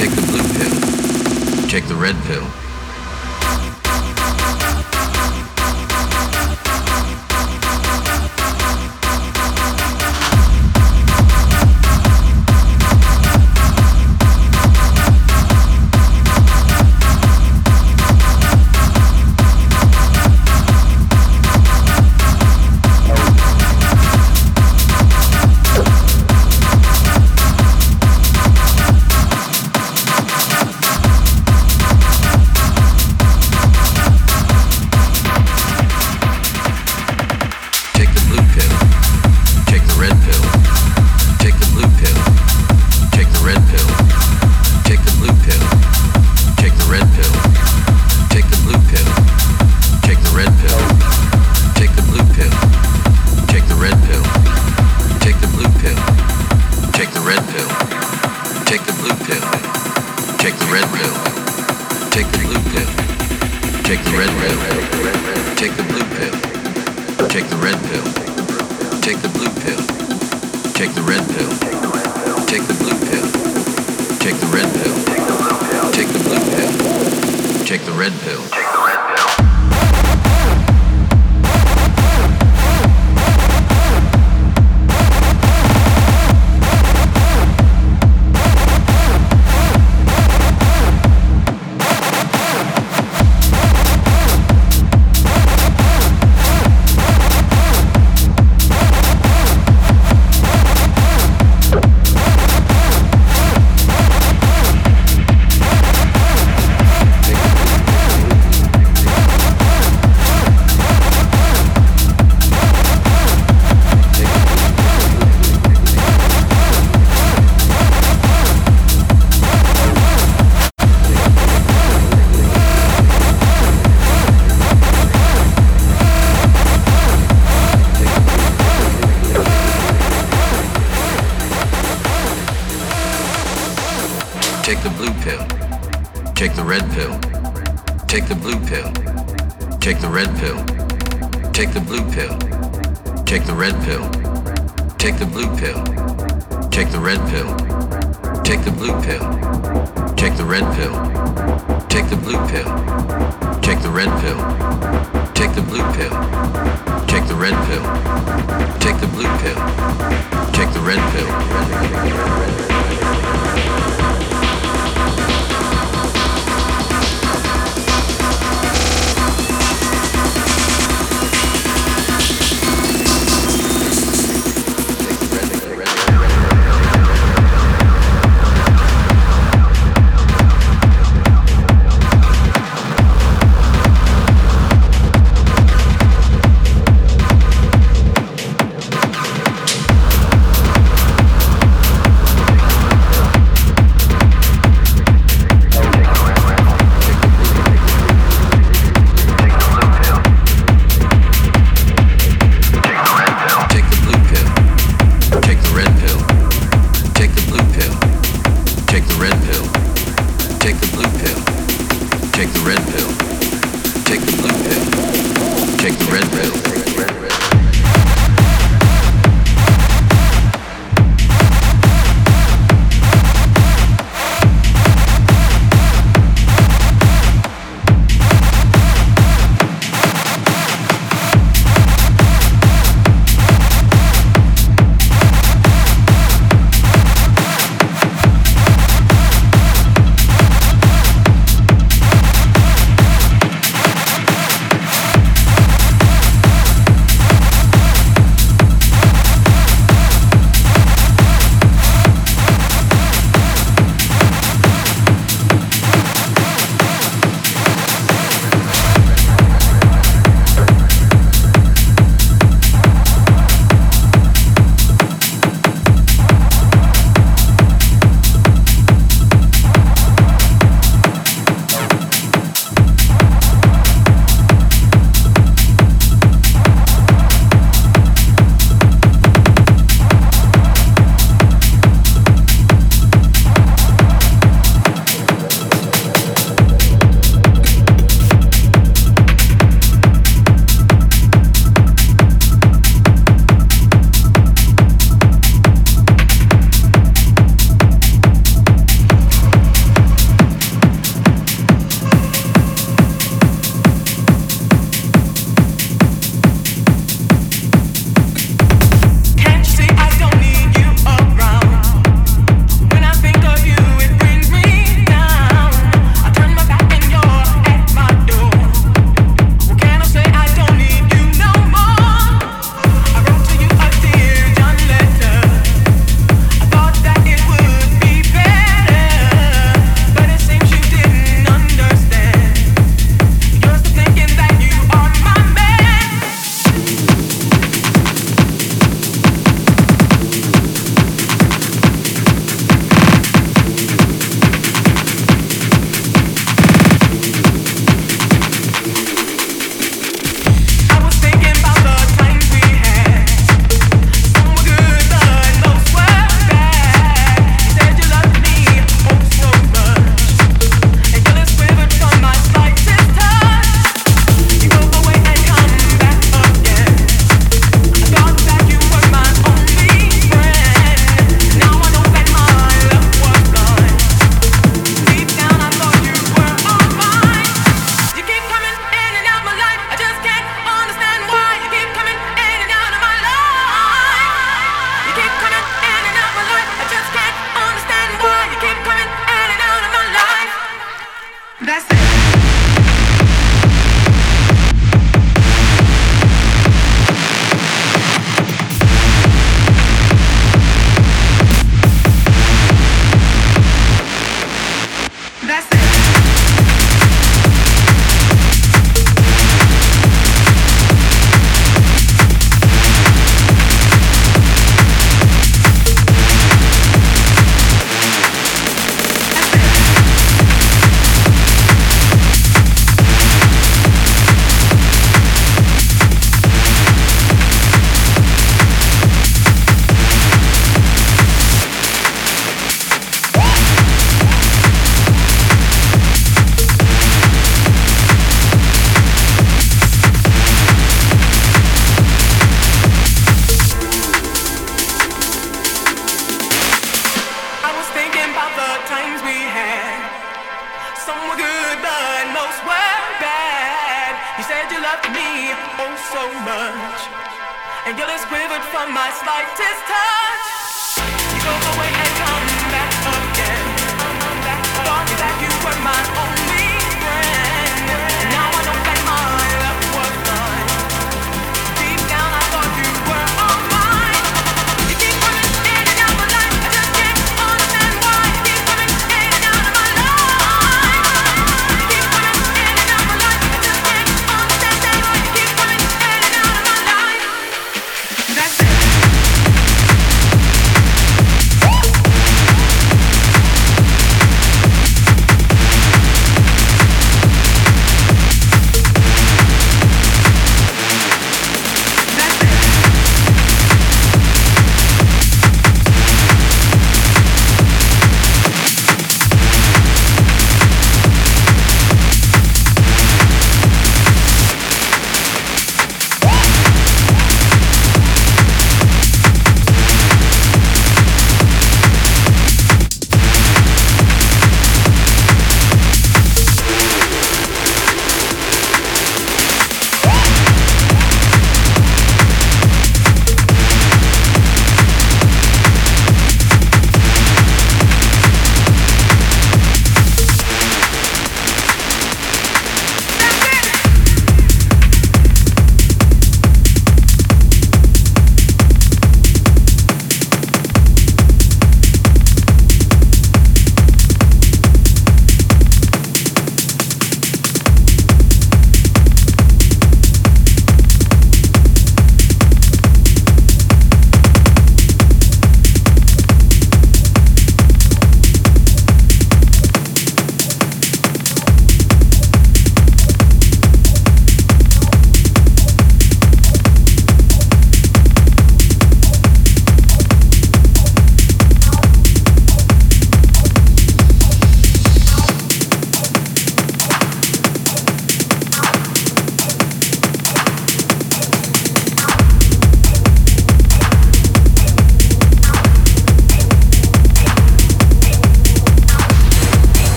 take the blue pill, take the red pill. red pill. Take the blue pill. Take the red pill. Take the blue pill. Take the red pill. Take the blue pill. Take the red pill. Take the blue pill. Take the red pill. Take the blue pill. Take the red pill.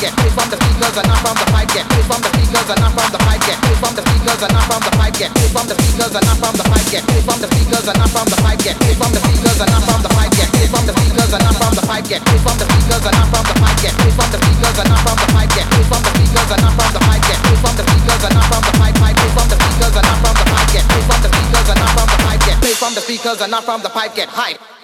Speakers and not from the pipe get. Bass from the speakers and not from the pipe get. Bass from the speakers and not from the pipe get. Bass from the speakers and not from the pipe get. Bass from the speakers and not from the pipe get. Bass from the speakers and not from the pipe get. Bass from the speakers and not from the pipe get. Bass from the speakers and not from the pipe get. Bass from the speakers and not from the pipe get. Bass from the speakers and not from the pipe get. Bass from the speakers and not from the pipe pipe. Bass from the speakers and not from the pipe get. Bass from the speakers and not from the pipe get. Bass from the speakers and not from the get from the pipe get hype.